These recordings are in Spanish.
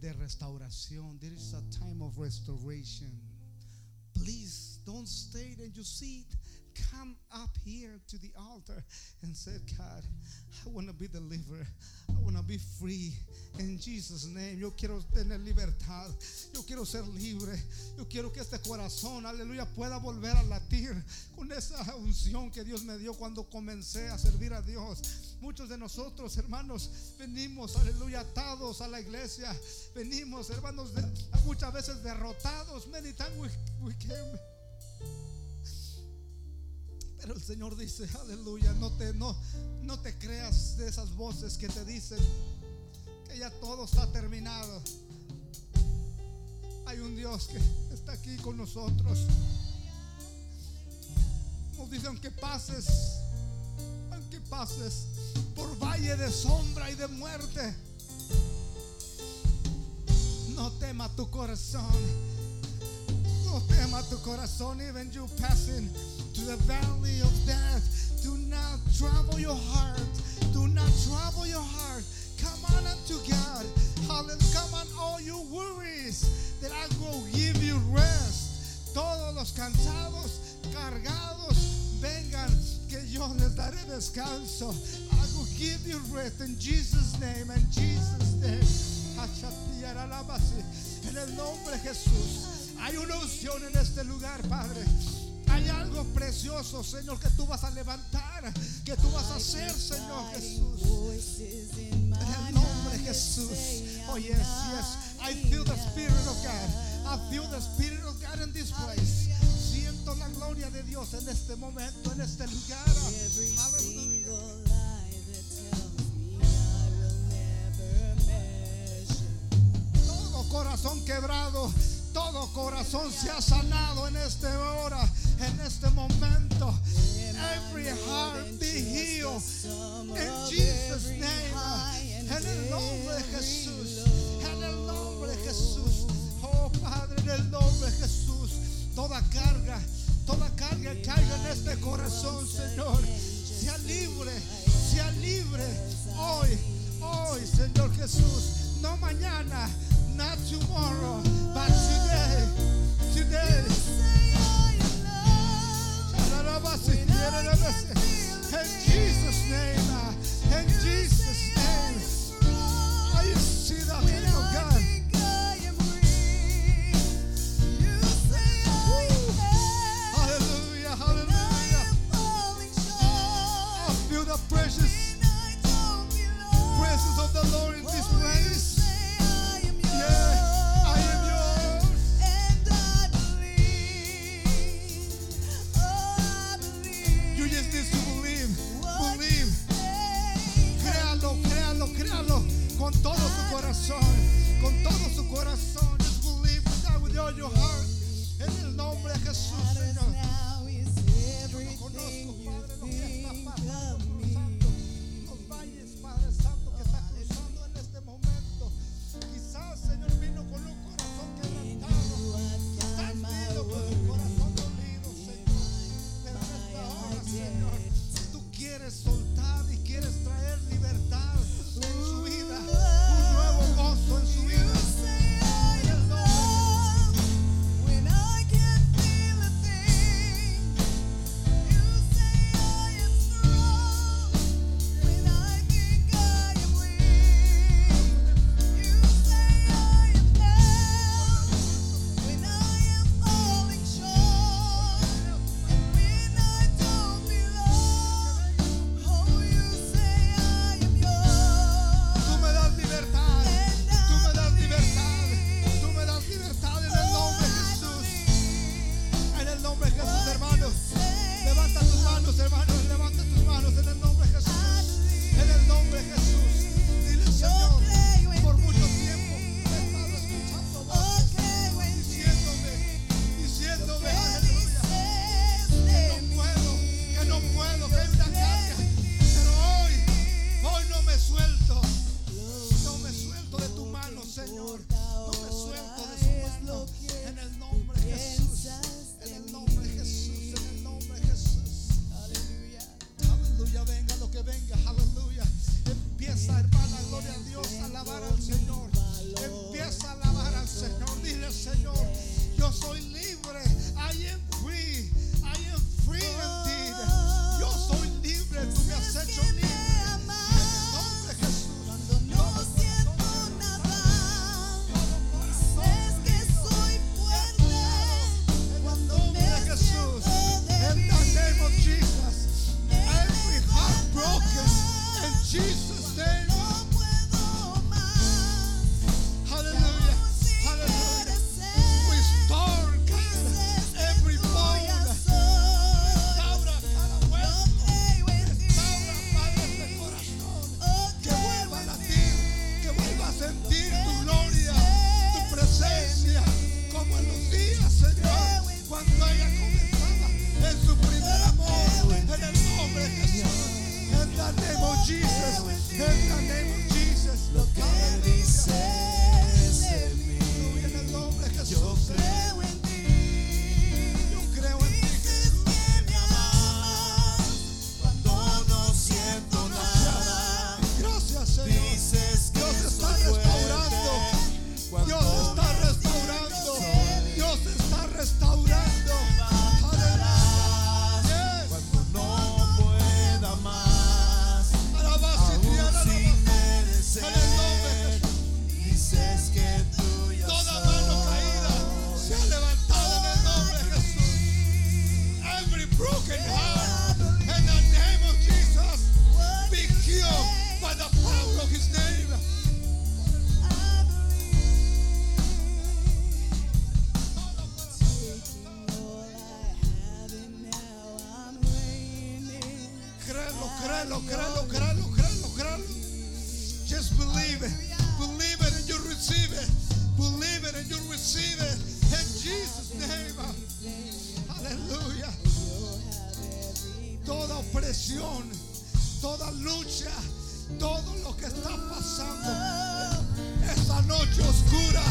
de restauración. There is a time of restoration. Please don't stay in your seat. Come up here to the altar and say, God, I want to be delivered. I want to be free. In Jesus' name, yo quiero tener libertad. Yo quiero ser libre. Yo quiero que este corazón, aleluya, pueda volver a latir con esa unción que Dios me dio cuando comencé a servir a Dios. Muchos de nosotros, hermanos, venimos, aleluya, atados a la iglesia. Venimos, hermanos, muchas veces derrotados. Many. Pero el Señor dice, aleluya, no te, no, no te creas de esas voces que te dicen que ya todo está terminado. Hay un Dios que está aquí con nosotros. Nos dice, aunque pases, aunque pases por valle de sombra y de muerte, no tema tu corazón. No tema tu corazón, even you passing to the valley of death. Do not trouble your heart. Do not trouble your heart. Come on unto God. Hallelujah. Come on, all you worries, that I will give you rest. Todos los cansados, cargados, vengan, que yo les daré descanso. Give you rest in Jesus' name. In Jesus' name. En el nombre de Jesús. Hay una unción en este lugar, Padre. Hay algo precioso, Señor, que tú vas a levantar, que tú vas a hacer, Señor Jesús. En el nombre de Jesús. Oh, yes, yes. I feel the Spirit of God. I feel the Spirit of God in this place. Siento la gloria de Dios en este momento, en este lugar. Aleluya. Corazón quebrado, todo corazón se ha sanado en esta hora, en este momento. Every heart be healed. En Jesus' name. En el nombre de Jesús. En el nombre de Jesús. Oh Padre, en el nombre de Jesús. Toda carga, toda carga caiga en este corazón, Señor. Sea libre, sea libre. Hoy, hoy, Señor Jesús. No mañana, not tomorrow, but today. Today. In Jesus' name, uh, in Jesus' name, I see the créelo, créelo, créelo, créelo, créelo. Just believe it. Believe it and you receive it. Believe it and you receive it. In Jesus' name. Aleluya. Toda opresión, toda lucha, todo lo que está pasando. Esa noche oscura,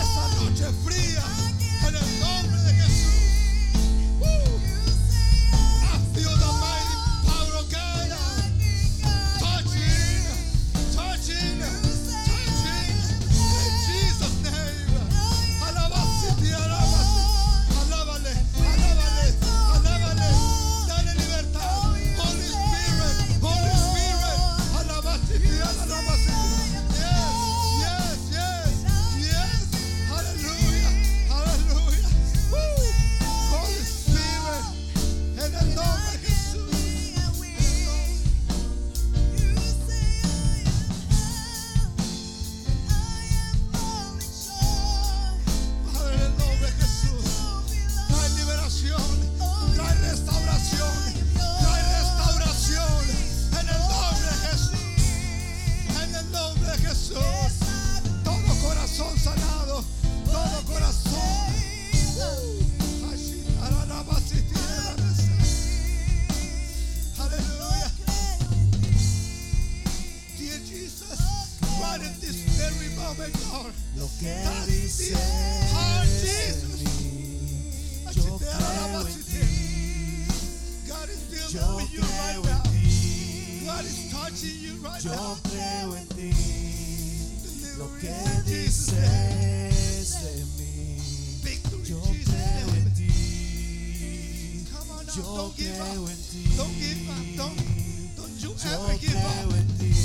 esa noche fría, en el nombre de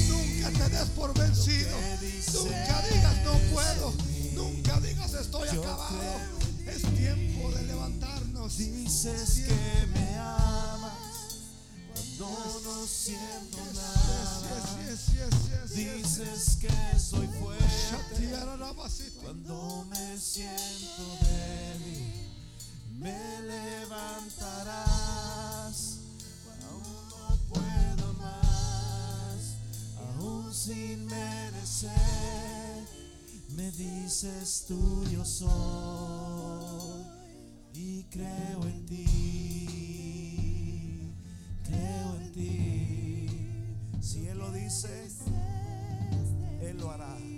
Nunca te des por vencido. Nunca digas no puedo. Nunca digas estoy acabado. Es tiempo de levantarnos. Dices que me amas cuando no siento nada. Dices que soy fuerte cuando me siento débil. Me levantarás. aún sin merecer, me dices tuyo soy y creo en ti, creo en ti. Si Él lo dice, Él lo hará.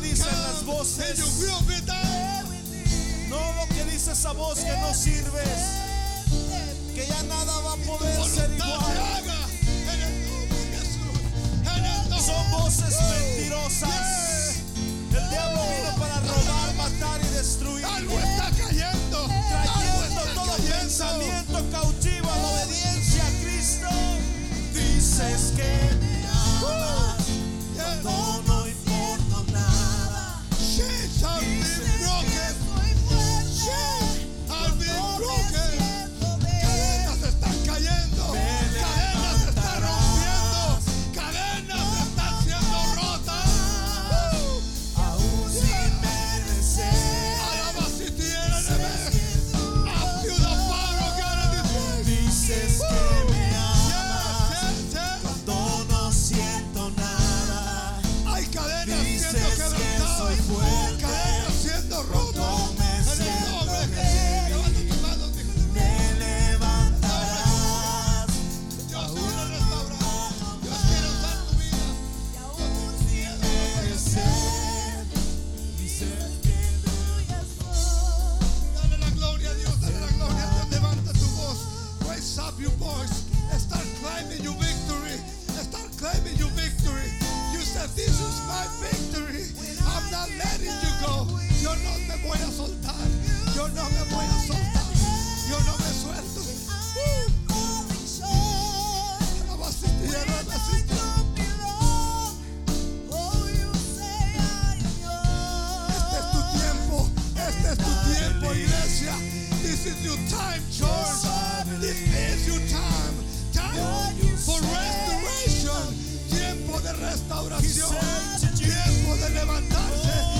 que dicen las voces. No lo que dice esa voz que no sirves. Que ya nada va a poder ser igual. Son voces mentirosas. El diablo vino para robar, matar y destruir. Algo está cayendo. Trayendo todo pensamiento cautivo a la obediencia a Cristo. Dices que your voice and start claiming your victory. And start claiming your victory. You said, This is my victory. I'm not letting you go. Yo no me voy a soltar. Yo no me voy a soltar. Yo no me suelto. Abasí tierra, abasí tierra. This is your time, George. This is your time. Time for restoration. Tiempo de restauración. Tiempo de levantarse.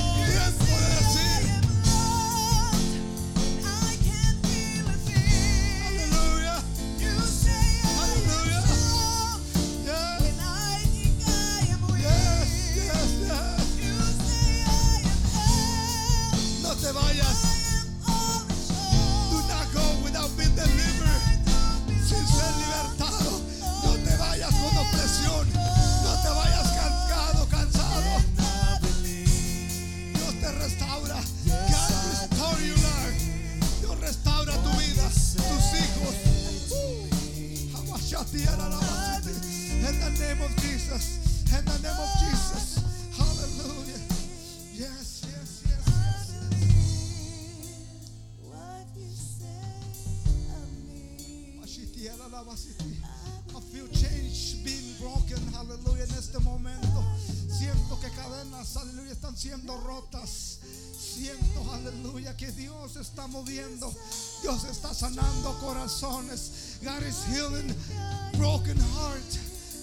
I feel change being broken, aleluya, en este momento. Siento que cadenas, aleluya, están siendo rotas. Siento, aleluya, que Dios está moviendo. Dios está sanando corazones. God is healing broken heart.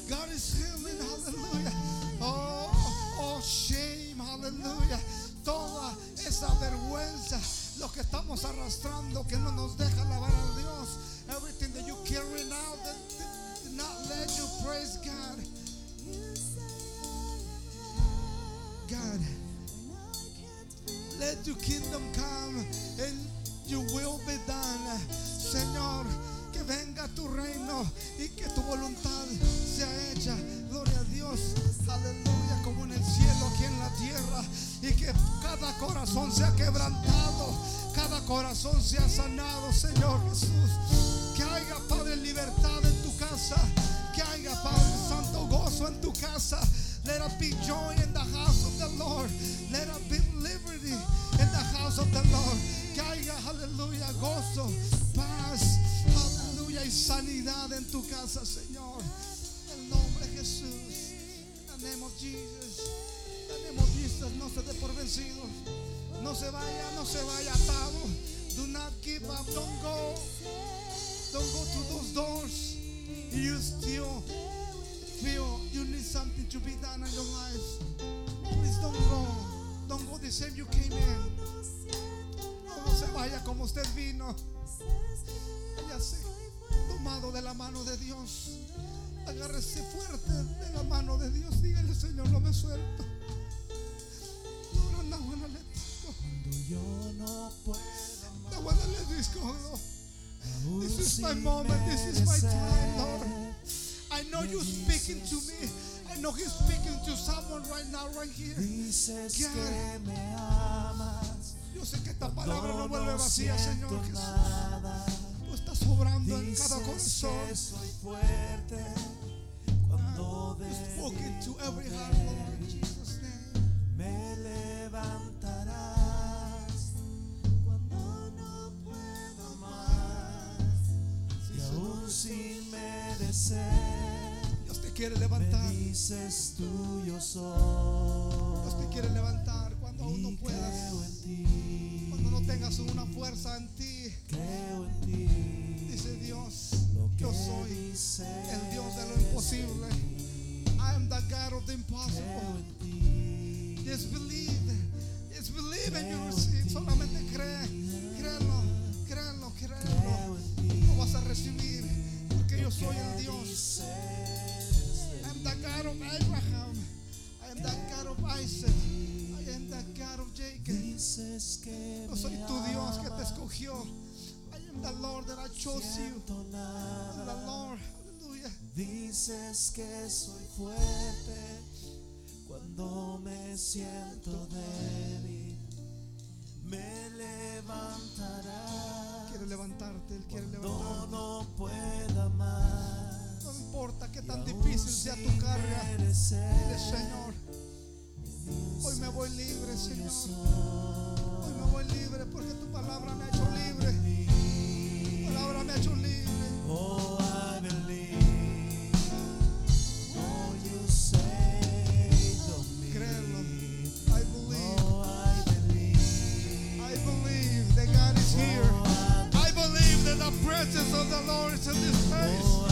God is healing, hallelujah. Oh, oh, shame, hallelujah. Toda esa vergüenza, lo que estamos arrastrando, que no nos deja alabar your kingdom come and your will be done. Señor, que venga tu reino y que tu voluntad sea hecha. Gloria a Dios. Aleluya, como en el cielo, aquí en la tierra. Y que cada corazón sea quebrantado. Cada corazón sea sanado, Señor Jesús. Que haya, Padre, libertad en tu casa. Que haya, Padre Santo, gozo en tu casa. Let us be joy in the house of the Lord. Of the Lord. Haya, aleluya, gozo, paz, aleluya, y sanidad en tu casa, Señor. En el nombre de Jesús. En name of Jesus. No se dé por vencido. No se vaya, no se vaya atado. Do not give up. Don't go. Don't go to those doors. You still feel you need something to be done in your life. Please don't go. Don't go the same you came in. No vaya como usted vino. Váyase tomado de la mano de Dios. Agárrese fuerte de la mano de Dios. Dígale, Señor, no me suelto. No, no, no, no, go. Yo no puedo No wanna let this is my moment. This is my time. Lord. I know you're speaking to me. I know He's speaking to someone right now, right here. God. Me Yo sé que esta palabra no no, vuelve vacía, Señor Jesús. nada. Tú estás obrando en cada corazón. soy fuerte cuando to every heart, Lord, Jesus' name. me levantarás cuando no puedo más y aún sin merecer Dios te quiere me levantar. dices tú yo Dios soy te quiere levantar cuando no puedas. Cuando no tengas una fuerza en ti. Dice Dios, yo soy el Dios de lo imposible. I am the God of the impossible. Just believe. Just believe and you. Solamente cree. Créelo. Créelo. Créelo. Lo vas a recibir. Porque yo soy el Dios. I am the God of Abraham. I am the God of Isaac. Dices que Yo soy me tu Dios que te escogió. I am the Lord that I chose you. siento I am nada the Lord. Hallelujah. Dices que soy fuerte cuando me siento débil. Me levantarás Quiere levantarte. Él quiere levantarte. no pueda más. No importa qué Y tan difícil sea tu carga. Dile, Señor, voy libre, Señor. Soy. Hoy voy libre porque tu palabra me ha hecho libre. Tu palabra me ha hecho libre. Oh, I believe. Oh, you saved me. Créelo. I believe. Oh, I believe. I believe that God is oh, here. Oh, I I believe that the presence of the Lord is in this oh, place. Oh,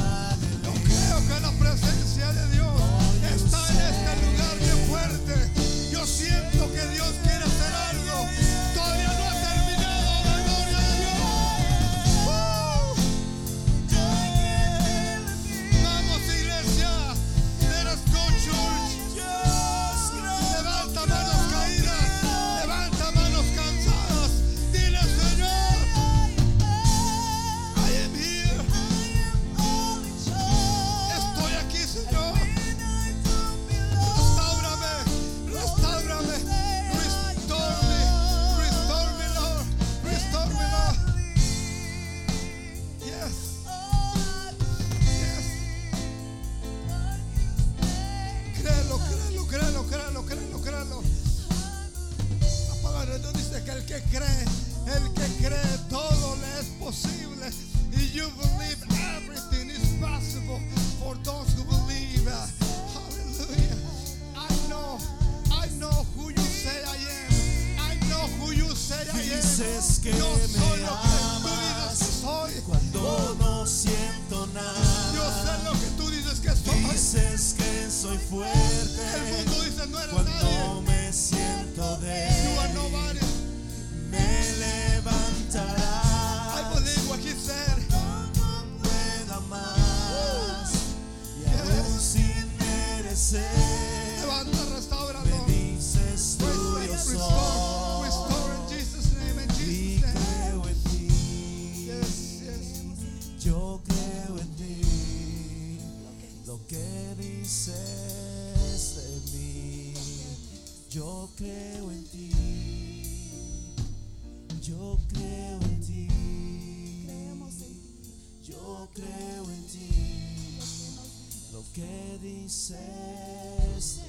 lo que dices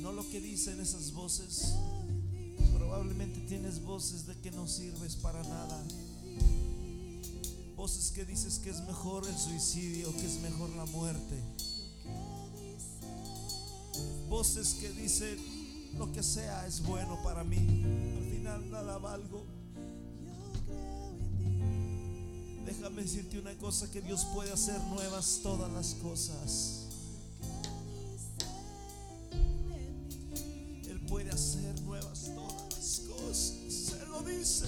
no lo que dicen esas voces. Probablemente tienes voces de que no sirves para nada. Voces que dices que es mejor el suicidio que es mejor la muerte. Voces que dicen lo que sea es bueno para mí. Al final nada valgo Déjame decirte una cosa, que Dios puede hacer nuevas todas las cosas. Él puede hacer nuevas todas las cosas. Él lo dice.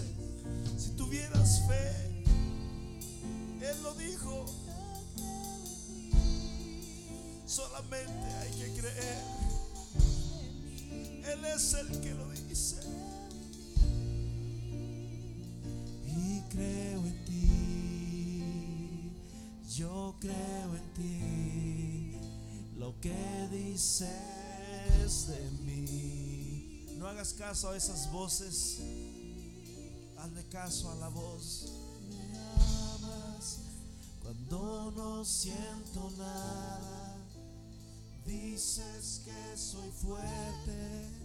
Si tuvieras fe, Él lo dijo. Solamente hay que creer. Él es el que lo dice. Y creo yo creo en ti, lo que dices de mí. No hagas caso a esas voces, hazle caso a la voz. Me amas cuando no siento nada, dices que soy fuerte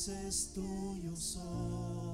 dices tuyo soy